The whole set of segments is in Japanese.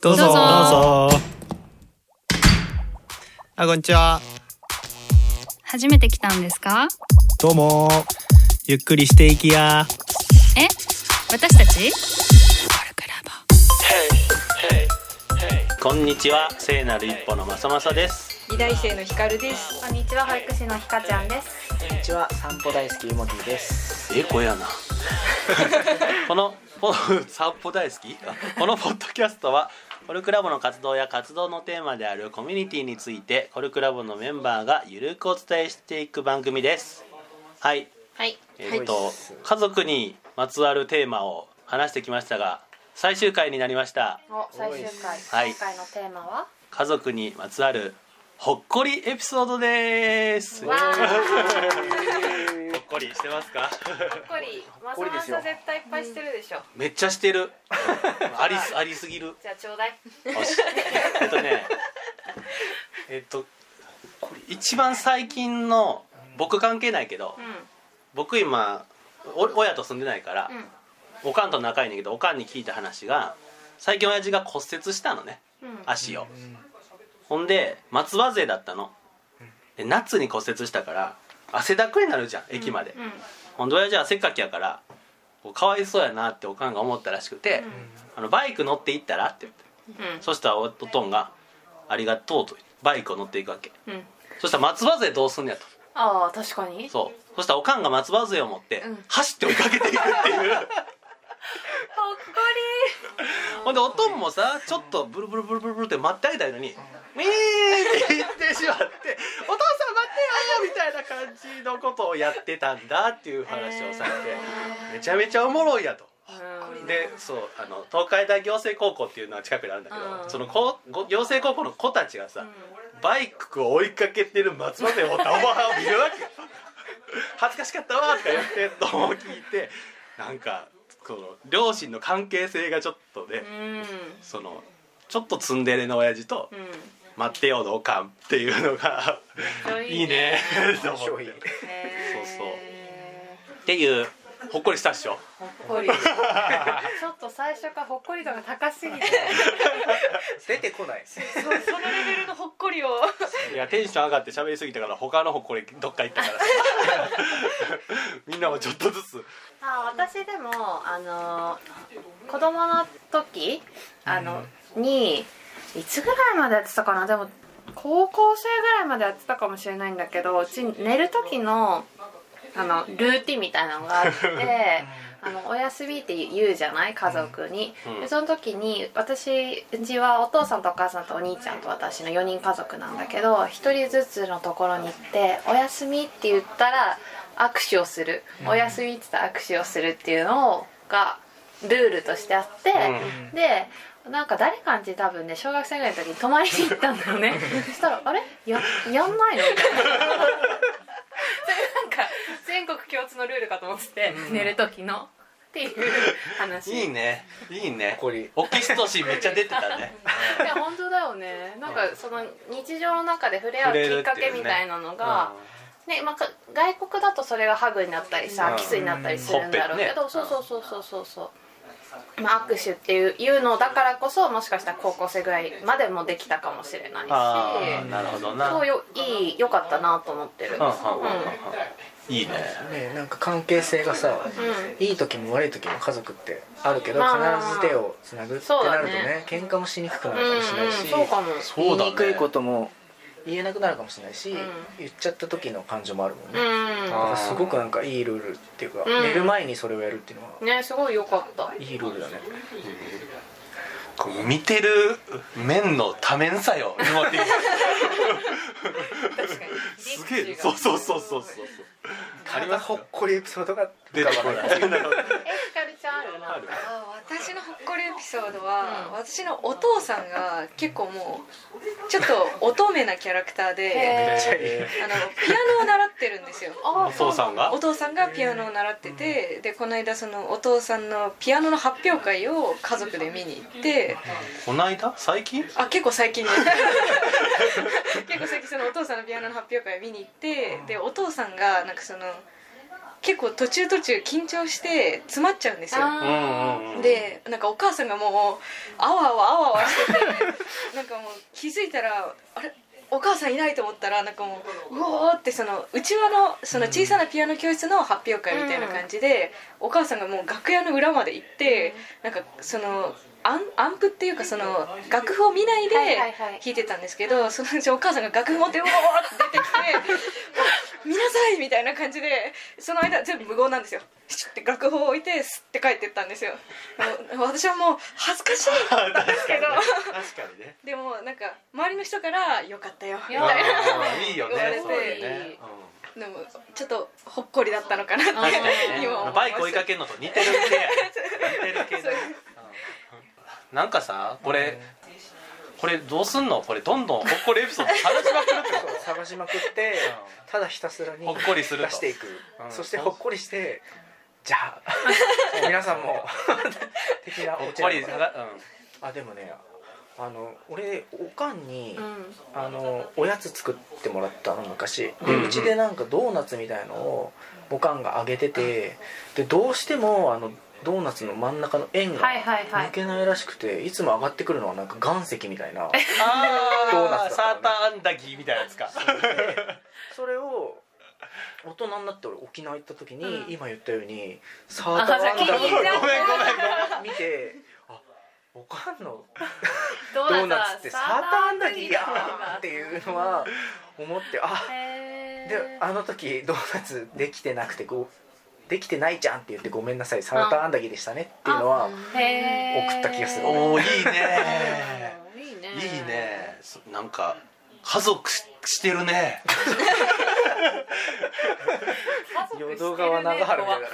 どうぞ。どうぞ。どうぞ。あこんにちは。初めて来たんですか？どうも。ゆっくりしていきや。え？私たち？こんにちは聖なる一歩のまさまさです。二大生の光です。こんにちは保育士のひかちゃんです。こんにちは、散歩大好きゆもティです。えこやな。このポ散歩大好き？あこのポッドキャストはコルクラボの活動や活動のテーマであるコミュニティについてコルクラボのメンバーがゆるくお伝えしていく番組です。はい。はい。えっ、と家族にまつわるテーマを話してきましたが最終回になりました。お最終回。はい。今回のテーマは？家族にまつわるほっこりエピソードですこりしてますか？ほっこり。まさまさ絶対いっぱいしてるでしょ。めっちゃしてるありすありすぎるじゃあちょうだい。えっとねえっと一番最近の僕関係ないけどう僕今お親と住んでないからん。うん。おかんと仲いいんだけどおかんに聞いた話が最近親父が骨折したのねうん。足をほんで松葉勢だったので夏に骨折したから汗だくになるじゃん駅まで、うん。ほんで親父は汗っかきやからかわいそうやなっておかんが思ったらしくて、あのバイク乗って行ったらって言ってうん。そしたらおとんが「ありがとう」とバイクを乗っていくわけうん。そしたら松葉勢どうすんねやとああ確かに。そうそしたらおかんが松葉勢を持ってうん走って追いかけていくっていうほっこほんでおとんもさちょっとブルブルブルブルブルって待ってあげたいのに「ミー!」って言ってしまって「お父よ!」みたいな感じのことをやってたんだっていう話をされてめちゃめちゃおもろいやと。でそうあの東海大行政高校っていうのは近くにあるんだけど、うんその行政高校の子たちがさ、うんバイクを追いかけてる松葉勢を持ったおばはんを見るわけよ 恥ずかしかったわとか言ってんのを聞いてなんかこの両親の関係性がちょっとね、うん。そのちょっとツンデレの親父とうん。「待ってよのおかん」っていうのがいいね。と思っそうそう。ていうほっこりしたっしょ？ほっこり。ちょっと最初からほっこり度が高すぎて。出てこない。そうそのレベルのほっこりを。いやテンション上がって喋りすぎたから他のほっこりどっか行ったから。みんなもちょっとずつ。あ私でもあの子供の時あの、にいつぐらいまでやってたかな？でも高校生ぐらいまでやってたかもしれないんだけどうち寝る時のあのルーティンみたいなのがあってあのお休みって言うじゃない？家族に、うん。でその時に私うちはお父さんとお母さんとお兄ちゃんと私の4人家族なんだけど1人ずつのところに行って「お休み」って言ったら握手をする「お休み」って言ったら握手をするっていうのがルールとしてあって、でなんか誰かんち多分ね小学生ぐらいの時に泊まりに行ったんだよね。そしたら「あれ？ややんないの?」みたいなそれなんか全国共通のルールかと思ってて、寝る時の。っていう話。いいね。いいね。こり。オキシトシンめっちゃ出てたね。いや本当だよね。なんかその日常の中で触れ合うきっかけみたいなのが、ねまあ、か外国だとそれがハグになったりさ、うん。キスになったりするんだろうけど、ねそうそうそうそうそうそう、まあ、握手っていういうのだからこそもしかしたら高校生ぐらいまでもできたかもしれないしなるほどな。そうよいいよかったなと思ってる、いいね。ね、なんか関係性がさ、ういい時も悪い時も家族ってあるけど、まあ。必ず手をつなぐってそうだねなるとね、喧嘩もしにくくなるかもしれないし、うんうん、そうかも。言いにくいことも言えなくなるかもしれないし、ん。言っちゃった時の感情もあるもんね。うん。すごくなんかいいルールっていうか、うん。寝る前にそれをやるっていうのは。ねすごいよかった。いいルールだね。こう見てる面の多面さよすげえ。そうそうそうそうそう。ありますほっこりエピソードが出てこないあ私のほっこりエピソードは、私のお父さんが結構もうちょっと乙女なキャラクターで。あのピアノを習ってるんですよ。あお父さんが？お父さんがピアノを習っててでこの間そのお父さんのピアノの発表会を家族で見に行ってこないだ最近？あ結構最近ね。結構最近そのお父さんのピアノの発表会を見に行ってでお父さんがなんかその結構途中途中緊張して詰まっちゃうんですよ。うんうんうんでなんかお母さんがもうあわあわあわあわしててなんかもう気づいたらあれ？お母さんいないと思ったらなんかもううおーってそのうちわのその小さなピアノ教室の発表会みたいな感じで、お母さんがもう楽屋の裏まで行って、なんかそのアンアンプっていうかその楽譜を見ないで弾いてたんですけど、そのうちお母さんが楽譜持ってうおーって出てきて「見なさい!」みたいな感じでその間全部無言なんですよ。シュッて楽譜を置いてスッて帰ってったんですよ。私はもう恥ずかしいんですけど。確かにね。でもなんか周りの人から「よかったよ」みいたいな言われて。でもちょっとほっこりだったのかなって今思いバイク追いかけるのと似てる似てる系なんかさこれこれどうすんの？これどんどんほっこりエピソード 話しまくるってこそう探しまくってただひたすらにほっこりすると。出していく、うん。そしてほっこりしてじゃあ。皆さんも 的なとほっオチこりさなのかながあでもねあの俺おかんに、うん。あのおやつ作ってもらったの昔。でうん。うんうちでなんかドーナツみたいのをおかんがあげててでどうしてもあのドーナツの真ん中の円がはいはいはい。抜けないらしくていつも上がってくるのはなんか岩石みたいなあドーナツだサーターアンダギーみたいなやつか。それを大人になって俺沖縄行った時に、うん。今言ったようにサーターアンダギあ先に言っちゃーった。ごめんごめんごめん見てあおかんの？ドドーナツってサーターアンダギーやんっていうのは思ってあへー。であの時ドーナツできてなくてこうできてないじゃんって言ってごめんなさい。サーターアンダギーでしたねっていうのは送った気がする。おおいいね。いいね。いいねそなんか家族ししてるね。淀川長春みたいなね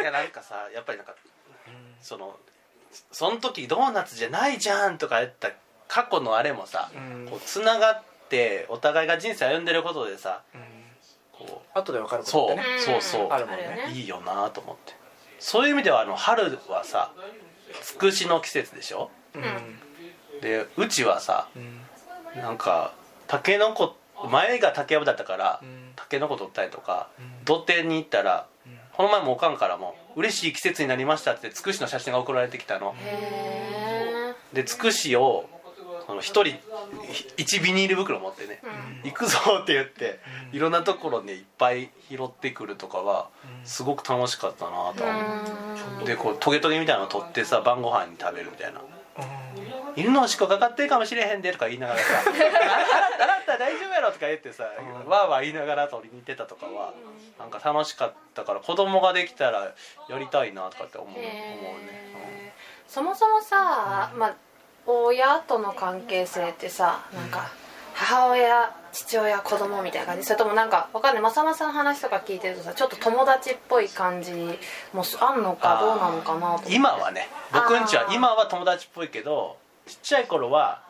いやなんかさやっぱりなんかそのその時ドーナツじゃないじゃんとか言った過去のあれもさ、うん。こうつながってお互いが人生歩んでることでさうんこ後で分かるうそう、ことってね。そうそうあるもんね。いいよなと思って。そういう意味ではあの春はさつくしの季節でしょ？うん。でうちはさうん。なんかたけのこ前が竹やぶだったからうん。たけのこ取ったりとかうん。土手に行ったらうん。この前もおかんからも「嬉しい季節になりました」ってつくしの写真が送られてきたの。へでつくしをこの一人1ビニール袋持ってねー「行くぞ」って言っていろんなところにいっぱい拾ってくるとかはすごく楽しかったなと。は思うでこうトゲトゲみたいなの取ってさ晩ご飯に食べるみたいな「犬のおしっこかかってるかもしれへんで」とか言いながらさ「洗った大丈夫やろ」とか言ってさうん。わーわー言いながら取りに行ってたとかはなんか楽しかったから子供ができたらやりたいなとかって思う思うね。そもそもさ、まあ、親との関係性ってさなんか母親父親子供みたいな感じ？それともなんかわかんない。まさまさの話とか聞いてるとさちょっと友達っぽい感じもあんのかどうなのかなと思って。今はね僕んちは今は友達っぽいけどちっちゃい頃は、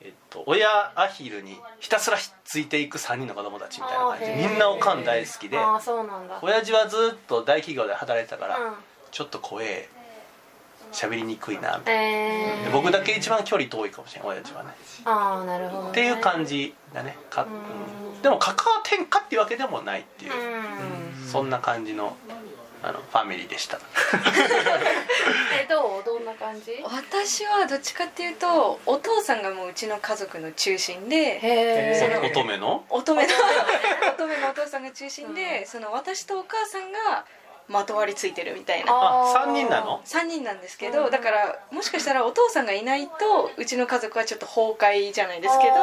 えっと、親アヒルにひたすらひっついていく3人の子供たちみたいな感じ。みんなおかん大好きでああそうなんだ。親父はずっと大企業で働いてたから、うん。ちょっと怖え喋りにくいなみたいえー、僕だけ一番距離遠いかもしれない親父はね。ああなるほど、ね、っていう感じだね。か、ん。うん。でも関わってんかっていうわけでもないっていう、うん。そんな感じのあのファミリーでした。えどう？どんな感じ？私はどっちかっていうとお父さんがもううちの家族の中心でへそのえ乙女の？乙女の 乙女のお父さんが中心で、その私とお母さんがまとわりついてるみたいな。あ三人なの？3人なんですけど、だからもしかしたらお父さんがいないとうちの家族はちょっと崩壊じゃないですけど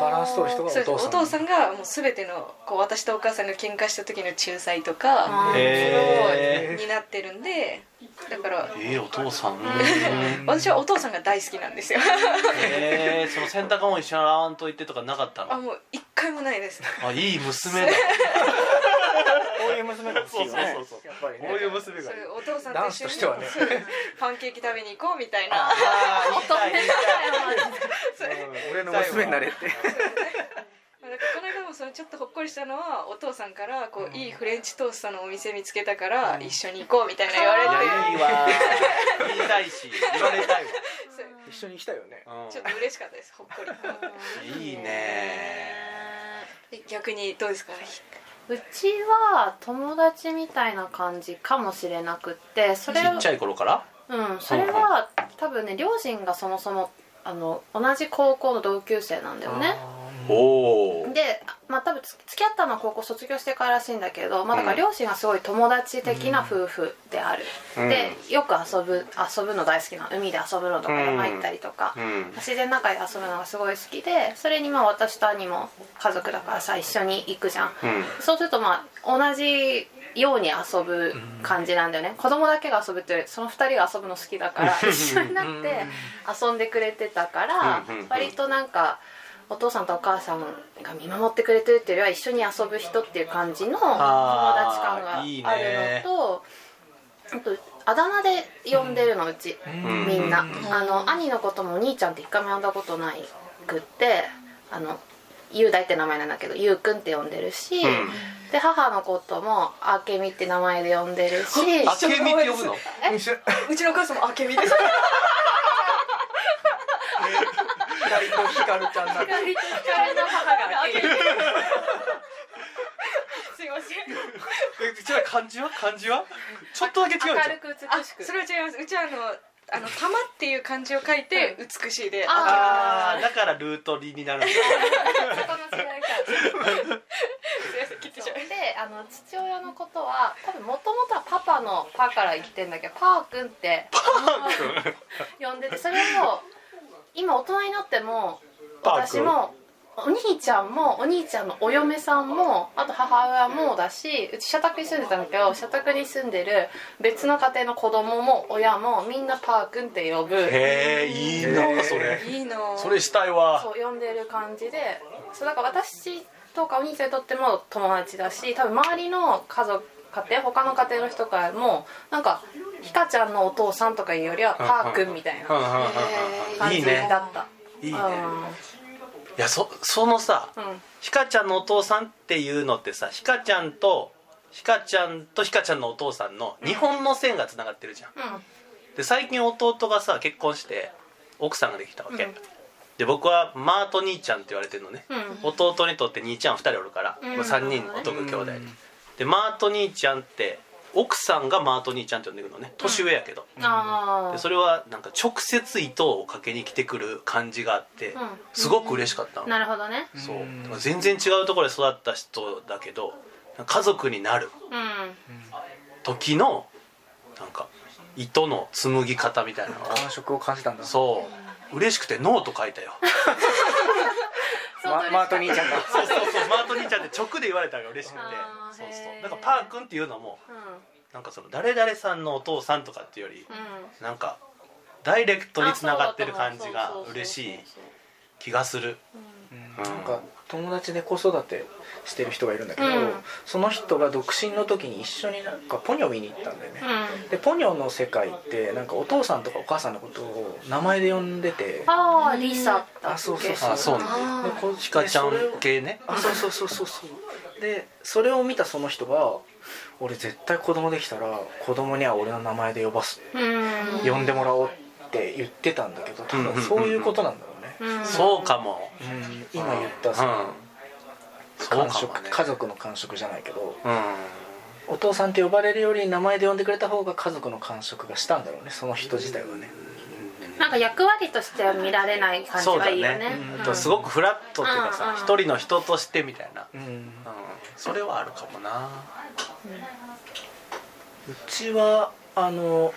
バランス取る人がおそう父さんお父さんがもう全てのこう私とお母さんが喧嘩した時の仲裁とかになってるんでだからええお父さん。私はお父さんが大好きなんですよ。えー、その洗濯物一緒に洗わんといてとかなかったの？あもう一回もないです。あいい娘だ こういう娘が欲しいよね。そうそうそうやっぱりね。こういう娘が。いいお父さんと男子一緒にとしてはね。そうパンケーキ食べに行こうみたいな。ああ言いたい言いたい。俺の娘になれって。なんかこの間もそのちょっとほっこりしたのはお父さんからこういいフレンチトーストのお店見つけたから一緒に行こうみたいな言われていやいいわ言いたいし。言われたいわ、一緒に来たよね。ちょっと嬉しかったですほっこり。うん、いいねで逆にどうですか？うちは友達みたいな感じかもしれなくってそれをちっちゃい頃から？うんそれは多分ね両親がそもそもあの同じ高校の同級生なんだよね。おおでまあ多分つ付き合ったのは高校卒業してかららしいんだけど、まあ、だから両親がすごい友達的な夫婦である、うん。でよく遊ぶ遊ぶの大好きな海で遊ぶのとかうん山行ったりとか、うん。自然の中で遊ぶのがすごい好きでそれにまあ私と兄も家族だからさ一緒に行くじゃん、うん。そうするとまあ同じように遊ぶ感じなんだよね、子供だけが遊ぶってその2人が遊ぶの好きだから 一緒になって遊んでくれてたからうんうんうん。割となんかお父さんとお母さんが見守ってくれてるっていうよりは一緒に遊ぶ人っていう感じの友達感があるねのとあとあだ名で呼んでるのうち、ん。みんな。あの兄のこともお兄ちゃんって一回も呼んだことないくってあの雄大って名前なんだけどゆうくんって呼んでるし、ん。で母のこともあけみって名前で呼んでるしあけみって呼ぶの？うちのお母さんもあけみです 光と光ちゃんだ。光と光の母が。あけみすいません。えじゃあ漢字は？漢字は？ちょっとだけ違うじゃん。明るく美あしく。それは違います。うちはあのあの玉っていう漢字を書いて美しいで。あああだからルートリになるんだ。そこの違いか。すいません切ってしまいであの父親のことは多分もともとはパパのパから言ってんだけどパーくんって呼んでてそれを今大人になっても私もお兄ちゃんもお兄ちゃんのお嫁さんもあと母親もだしうち社宅に住んでたんだけど社宅に住んでる別の家庭の子供も親もみんなパーくんって呼ぶ。へえいいなそれ。いいな。それしたいわ。そう呼んでる感じで。そうだから私とかお兄ちゃんにとっても友達だし多分周りの家族家庭他の家庭の人からもなんかひかちゃんのお父さんとかいうよりはパーくんみたいなうんうんうんうん感じいいねだったいいねうんいやそそのさうんひかちゃんのお父さんっていうのってさひかちゃんとひかちゃんとひかちゃんのお父さんの日本の線がつながってるじゃんうんで最近弟がさ結婚して奥さんができたわけ、うんで僕はマート兄ちゃんって言われてるのね、うん弟にとって兄ちゃん2人おるから、うんまあ、3人男兄弟で、でマート兄ちゃんって奥さんがマート兄ちゃんって呼んでくるのね。年上やけど、ああでそれはなんか直接糸をかけに来てくる感じがあって、うん。すごく嬉しかったの、なるほどね。そう。全然違うところで育った人だけど家族になるうん。時のなんか糸の紡ぎ方みたいな感触を感じたんだ。そう。嬉しくてノート書いたよ。まマート兄ちゃんがそうそう兄ちゃんって直で言われたのが嬉しくて。あーそうそう。なんかパー君っていうのもうん。なんかその誰々さんのお父さんとかっていうよりうん。なんかダイレクトにつながってる感じが嬉しい気がする。うん。なんか友達で子育てしてる人がいるんだけど、うん。その人が独身の時に一緒になんかポニョ見に行ったんだよね、うん。でポニョの世界ってなんかお父さんとかお母さんのことを名前で呼んでてああリサあそうそうそう。あそうあでこひかちゃん系ね。あそうそうそうそうそう。でそれを見たその人が俺絶対子供できたら子供には俺の名前で呼ばすうん。呼んでもらおうって言ってたんだけど多分そういうことなんだろうそうかも。うん今言ったそのそう感触、ね。家族の感触じゃないけどうん。お父さんって呼ばれるより名前で呼んでくれた方が家族の感触がしたんだろうねその人自体はね。なんか役割としては見られない感じがいいよね。ねうん。とすごくフラットっていうかさうんうん一人の人としてみたいな。うん。うんそれはあるかもな。うちはあの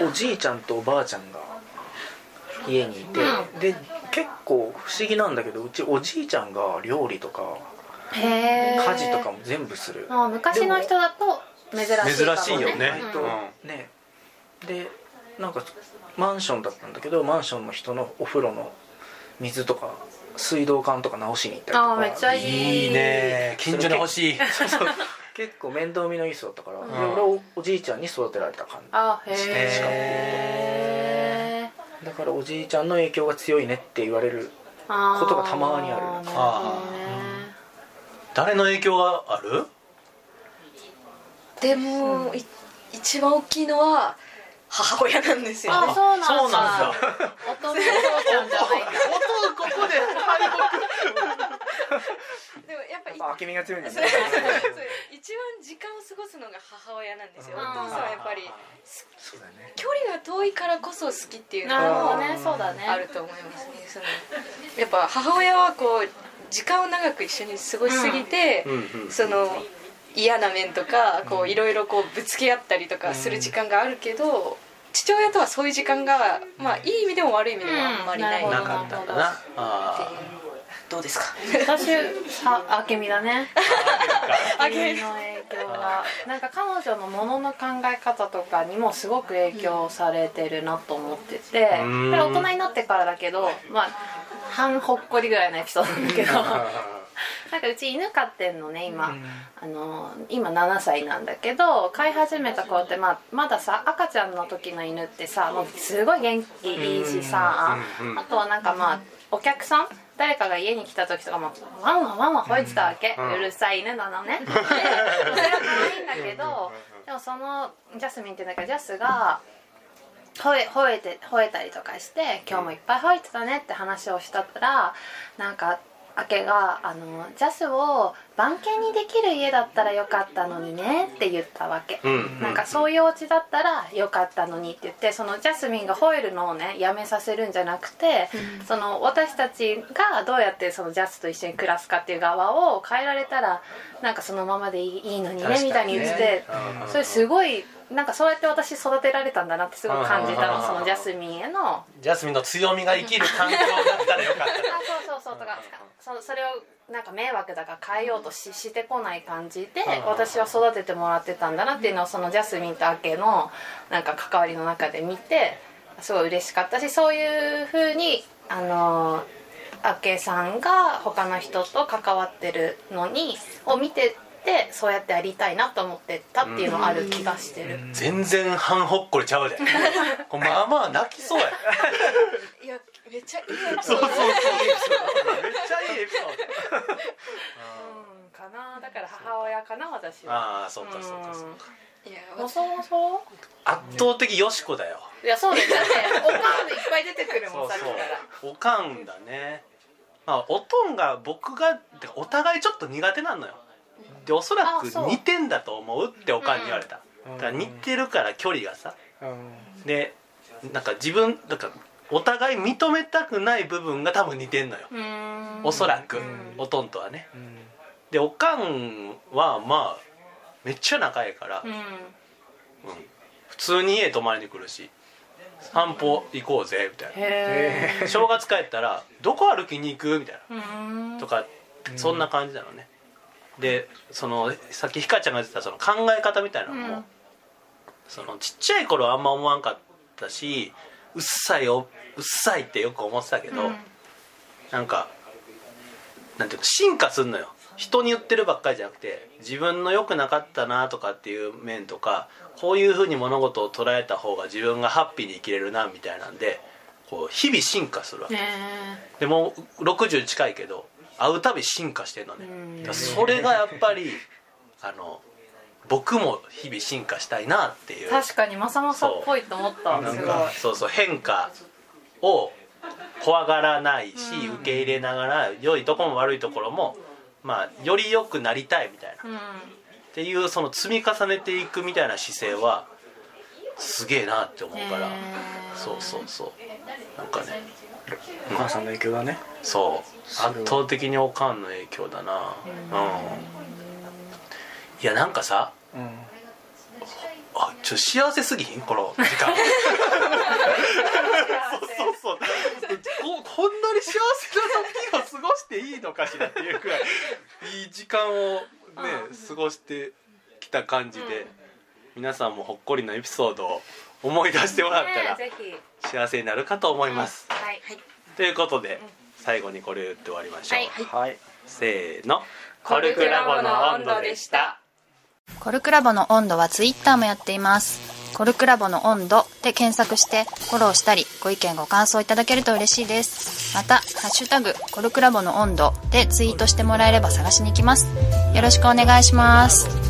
おじいちゃんとおばあちゃんが家にいて、で結構不思議なんだけどうちおじいちゃんが料理とかへえ家事とかも全部する。あ昔の人だと珍しいかもね。珍しいよね。うん。ね。でなんかマンションだったんだけどマンションの人のお風呂の水とか水道管とか直しに行ったりとか。あーめっちゃいい。いいね。近所に欲しいそうそう。結構面倒見のいい人だったから、でん。俺はおおじいちゃんに育てられた感あへしえじだからおじいちゃんの影響が強いねって言われることがたまにあるなるほどね。誰の影響がある？でも、い一番大きいのは母親なんですよね。あそうなんだ。そうなんだ。お父ここで敗 でもやっぱいあみが強いんだそうね一番時間を過ごすのが母親なんですよおうん父さんはやっぱり。そうだね。距離が遠いからこそ好きっていうのなるほどがねそうだねあると思いますねその。やっぱ母親はこう時間を長く一緒に過ごしすぎて、その嫌な面とかこういろいろこうぶつけ合ったりとかする時間があるけど、父親とはそういう時間がまあいい意味でも悪い意味でもあんまりない、うん。なかったんだな。あどうですか？私さ明美だね。あ明美の影響が。なんか彼女のものの考え方とかにもすごく影響されてるなと思ってて。こん。れ大人になってからだけどまあ半ほっこりぐらいのエピソードなんだけど なんかうち犬飼ってんのね今、あの今7歳なんだけど飼い始めた頃って、まあ、まださ赤ちゃんの時の犬ってさもうすごい元気いいしさうんうんあとはなんかまあお客さん誰かが家に来た時とかもワンワンワンワン吠えてたわけ、うるさい犬なのね。でそれは可愛いんだけどでもそのジャスミンっていうんだけどジャスが吠え吠えて吠えたりとかして「今日もいっぱい吠えてたね」って話をしたらなんか明けがあの「ジャスを番犬にできる家だったらよかったのにね」って言ったわけ、うんなんかそういうお家だったらよかったのにって言ってそのジャスミンが吠えるのをねやめさせるんじゃなくて、その私たちがどうやってそのジャスと一緒に暮らすかっていう側を変えられたらなんかそのままでいいいいのにねみたいに言っててうん。それすごいなんかそうやって私育てられたんだなってすごい感じたうんのそのジャスミンへの。ジャスミンの強みが生きる環境だったらよかった。あそうそうそうとかそそれをなんか迷惑だから変えようとししてこない感じでうん。私は育ててもらってたんだなっていうのをそのジャスミンとアケのなんか関わりの中で見てすごい嬉しかったしそういうふうにあのアケさんが他の人と関わってるのにを見ててそうやってやりたいなと思ってたっていうのはある気がしてる。全然半ほっこりちゃうで。まあまあ泣きそうや。いやめっちゃいいエピソード。そうそうそう。めっちゃいいエピソード。うんかな。だから母親かな私は。ああそうかそうかそうかいやもそもそ圧倒的よしこだよ。いやそうだよだっておかんでいっぱい出てくるもんさっきから。おかんだね。まあおとんが僕がお互いちょっと苦手なのよでおそらく似てんだと思うっておかんに言われた、うん。だから似てるから距離がさ。うん。でなんか自分なんかお互い認めたくない部分が多分似てんのよ、おそらく、ん。おとんとはね。うん。でおかんはまあめっちゃ仲いいから、うん。うん普通に家泊まりに来るし散歩行こうぜみたいへな正月帰ったら「どこ歩きに行く?」みたいな。とかそんな感じなのねでそのさっきひかちゃんが言ってたその考え方みたいなのも、うん。そのちっちゃい頃はあんま思わんかったしうっさいおうっさいってよく思ってたけど、うん。なんかなんていうか進化すんのよ。人に言ってるばっかりじゃなくて自分の良くなかったなとかっていう面とかこういうふうに物事を捉えた方が自分がハッピーに生きれるなみたいなんでこう日々進化するわけ、ねでもう60近いけど会うたび進化してんのね。それがやっぱり あの僕も日々進化したいなっていう。え確かにまさまさっぽいと思ったなんかそうそう変化を怖がらないし、うん。受け入れながら良いところも悪いところもまあより良くなりたいみたいな、っうん。ていうその積み重ねていくみたいな姿勢はすげえなって思うから、そうそうそう。なんかねお母さんの影響だね。そう。圧倒的におかんの影響だな。うん。いやなんかさうん。あちょっと幸せすぎひんこの時間。そうそうそう。ここんなに幸せな時を過ごしていいのかしらっていうくらいいい時間をね過ごしてきた感じで、皆さんもほっこりのエピソードを思い出してもらったら幸せになるかと思います、はいということで最後にこれを言って終わりましょう、はいはいせーのコルクラボの温度でしたコルクラボの温度はツイッターもやっています。コルクラボの温度で検索してフォローしたりご意見ご感想いただけると嬉しいです。また、ハッシュタグコルクラボの温度でツイートしてもらえれば探しに行きます。よろしくお願いします。